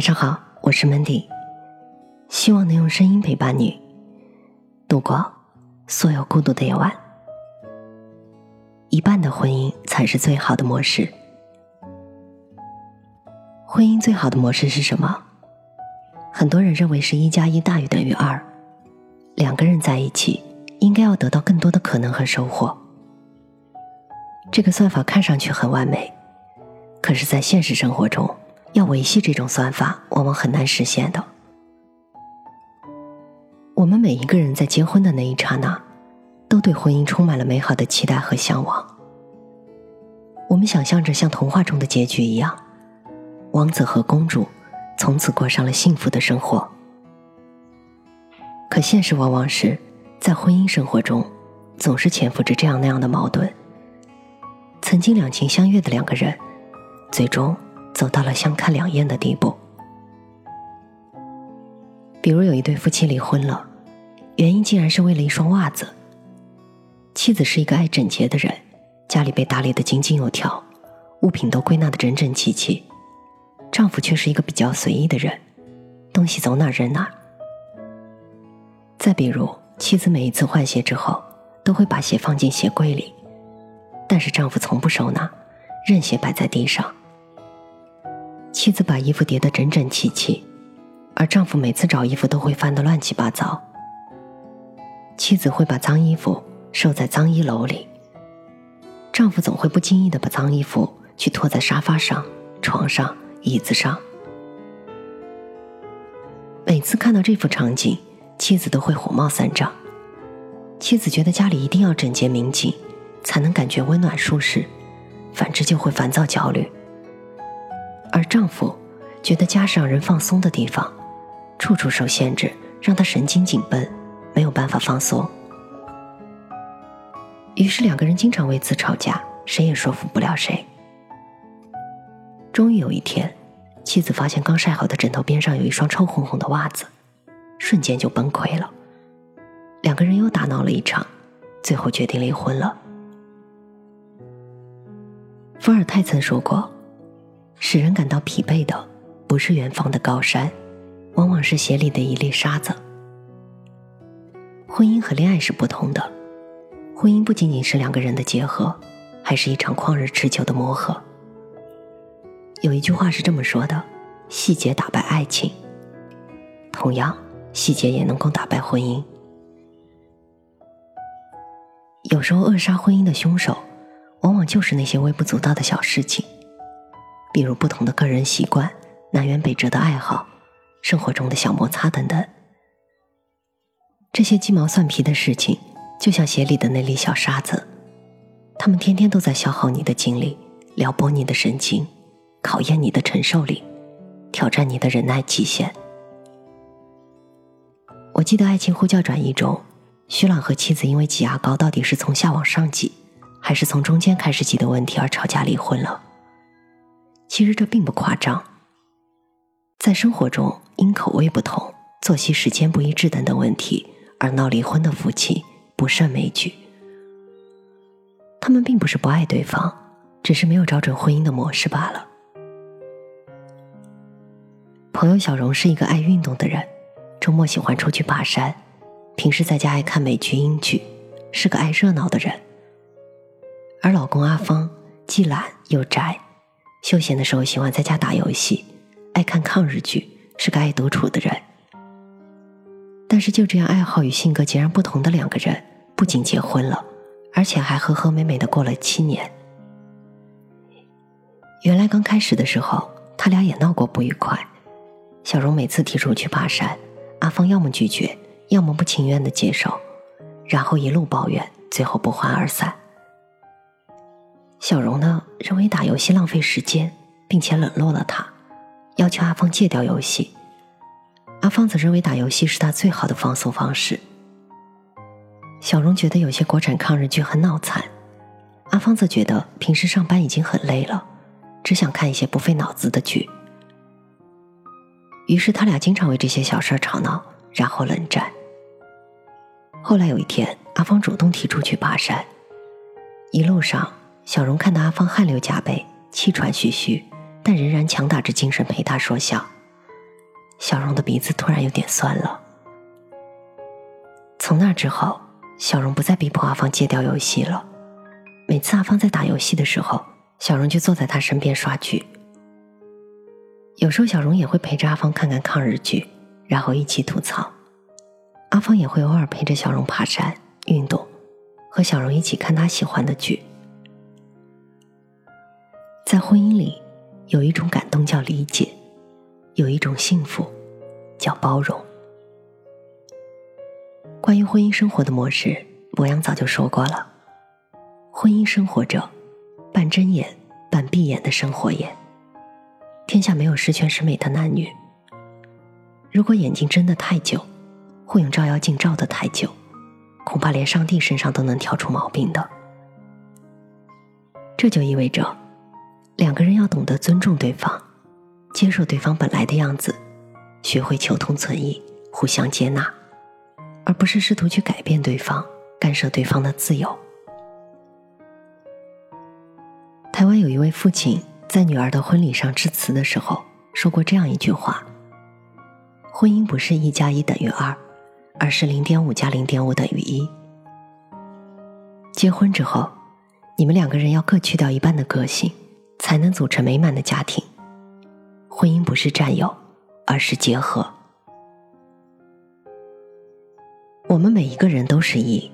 晚上好，我是 Mandy，希望能用声音陪伴你度过所有孤独的夜晚。一半的婚姻才是最好的模式。婚姻最好的模式是什么？很多人认为是一加一大于等于二，两个人在一起应该要得到更多的可能和收获。这个算法看上去很完美，可是，在现实生活中。要维系这种算法，往往很难实现的。我们每一个人在结婚的那一刹那，都对婚姻充满了美好的期待和向往。我们想象着像童话中的结局一样，王子和公主从此过上了幸福的生活。可现实往往是在婚姻生活中，总是潜伏着这样那样的矛盾。曾经两情相悦的两个人，最终。走到了相看两厌的地步。比如有一对夫妻离婚了，原因竟然是为了一双袜子。妻子是一个爱整洁的人，家里被打理的井井有条，物品都归纳的整整齐齐；丈夫却是一个比较随意的人，东西走哪扔哪。再比如，妻子每一次换鞋之后，都会把鞋放进鞋柜里，但是丈夫从不收纳，任鞋摆在地上。妻子把衣服叠得整整齐齐，而丈夫每次找衣服都会翻得乱七八糟。妻子会把脏衣服收在脏衣篓里，丈夫总会不经意的把脏衣服去拖在沙发上、床上、椅子上。每次看到这幅场景，妻子都会火冒三丈。妻子觉得家里一定要整洁明净，才能感觉温暖舒适，反之就会烦躁焦虑。而丈夫觉得家是让人放松的地方，处处受限制，让他神经紧绷，没有办法放松。于是两个人经常为此吵架，谁也说服不了谁。终于有一天，妻子发现刚晒好的枕头边上有一双臭烘烘的袜子，瞬间就崩溃了。两个人又大闹了一场，最后决定离婚了。伏尔泰曾说过。使人感到疲惫的，不是远方的高山，往往是鞋里的一粒沙子。婚姻和恋爱是不同的，婚姻不仅仅是两个人的结合，还是一场旷日持久的磨合。有一句话是这么说的：“细节打败爱情。”同样，细节也能够打败婚姻。有时候，扼杀婚姻的凶手，往往就是那些微不足道的小事情。比如不同的个人习惯、南辕北辙的爱好、生活中的小摩擦等等，这些鸡毛蒜皮的事情，就像鞋里的那粒小沙子，他们天天都在消耗你的精力，撩拨你的神经，考验你的承受力，挑战你的忍耐极限。我记得《爱情呼叫转移》中，徐朗和妻子因为挤牙膏到底是从下往上挤，还是从中间开始挤的问题而吵架离婚了。其实这并不夸张，在生活中因口味不同、作息时间不一致等等问题而闹离婚的夫妻不胜枚举。他们并不是不爱对方，只是没有找准婚姻的模式罢了。朋友小荣是一个爱运动的人，周末喜欢出去爬山，平时在家爱看美剧英剧，是个爱热闹的人。而老公阿芳既懒又宅。休闲的时候喜欢在家打游戏，爱看抗日剧，是个爱独处的人。但是就这样爱好与性格截然不同的两个人，不仅结婚了，而且还和和美美的过了七年。原来刚开始的时候，他俩也闹过不愉快。小荣每次提出去爬山，阿芳要么拒绝，要么不情愿的接受，然后一路抱怨，最后不欢而散。小荣呢，认为打游戏浪费时间，并且冷落了他，要求阿芳戒掉游戏。阿芳则认为打游戏是他最好的放松方式。小荣觉得有些国产抗日剧很脑残，阿芳则觉得平时上班已经很累了，只想看一些不费脑子的剧。于是他俩经常为这些小事吵闹，然后冷战。后来有一天，阿芳主动提出去爬山，一路上。小荣看到阿芳汗流浃背、气喘吁吁，但仍然强打着精神陪他说笑。小荣的鼻子突然有点酸了。从那之后，小荣不再逼迫阿芳戒掉游戏了。每次阿芳在打游戏的时候，小荣就坐在他身边刷剧。有时候小荣也会陪着阿芳看看抗日剧，然后一起吐槽。阿芳也会偶尔陪着小荣爬山、运动，和小荣一起看他喜欢的剧。在婚姻里，有一种感动叫理解，有一种幸福叫包容。关于婚姻生活的模式，博洋早就说过了。婚姻生活着，半睁眼、半闭眼的生活也。天下没有十全十美的男女。如果眼睛睁得太久，或用照妖镜照得太久，恐怕连上帝身上都能挑出毛病的。这就意味着，两个人要懂得尊重对方，接受对方本来的样子，学会求同存异，互相接纳，而不是试图去改变对方，干涉对方的自由。台湾有一位父亲在女儿的婚礼上致辞的时候说过这样一句话：“婚姻不是一加一等于二，而是零点五加零点五等于一。结婚之后，你们两个人要各去掉一半的个性，才能组成美满的家庭。婚姻不是占有，而是结合。我们每一个人都是一，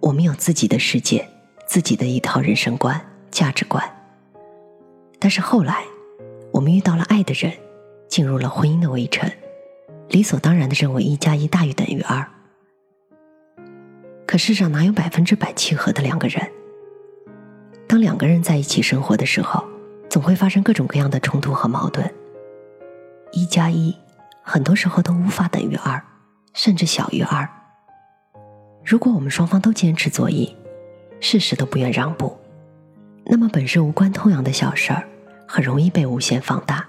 我们有自己的世界，自己的一套人生观。”价值观。但是后来，我们遇到了爱的人，进入了婚姻的围城，理所当然的认为一加一大于等于二。可世上哪有百分之百契合的两个人？当两个人在一起生活的时候，总会发生各种各样的冲突和矛盾。一加一，很多时候都无法等于二，甚至小于二。如果我们双方都坚持做一，事事都不愿让步。那么本是无关痛痒的小事儿，很容易被无限放大。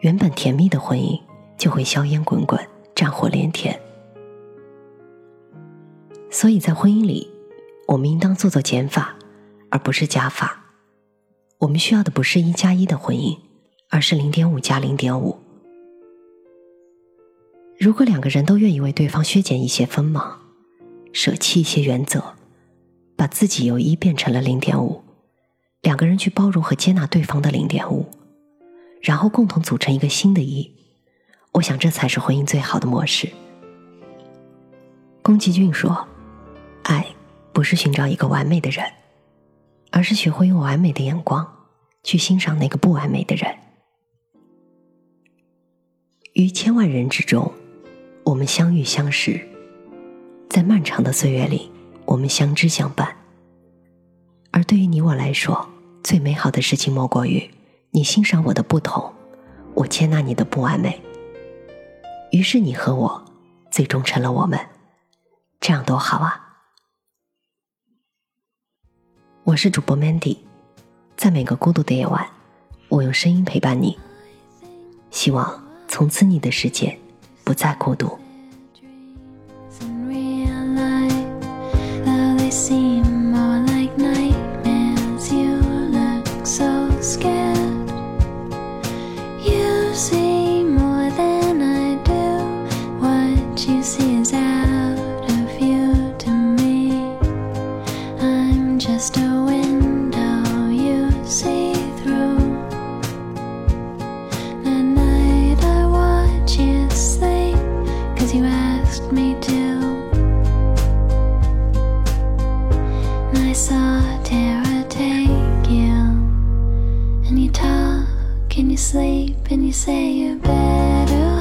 原本甜蜜的婚姻就会硝烟滚滚、战火连天。所以在婚姻里，我们应当做做减法，而不是加法。我们需要的不是一加一的婚姻，而是零点五加零点五。如果两个人都愿意为对方削减一些锋芒，舍弃一些原则。把自己由一变成了零点五，两个人去包容和接纳对方的零点五，然后共同组成一个新的一。我想这才是婚姻最好的模式。宫崎骏说：“爱不是寻找一个完美的人，而是学会用完美的眼光去欣赏那个不完美的人。于千万人之中，我们相遇相识，在漫长的岁月里。”我们相知相伴，而对于你我来说，最美好的事情莫过于你欣赏我的不同，我接纳你的不完美。于是你和我最终成了我们，这样多好啊！我是主播 Mandy，在每个孤独的夜晚，我用声音陪伴你，希望从此你的世界不再孤独。Can you sleep and you say you're better?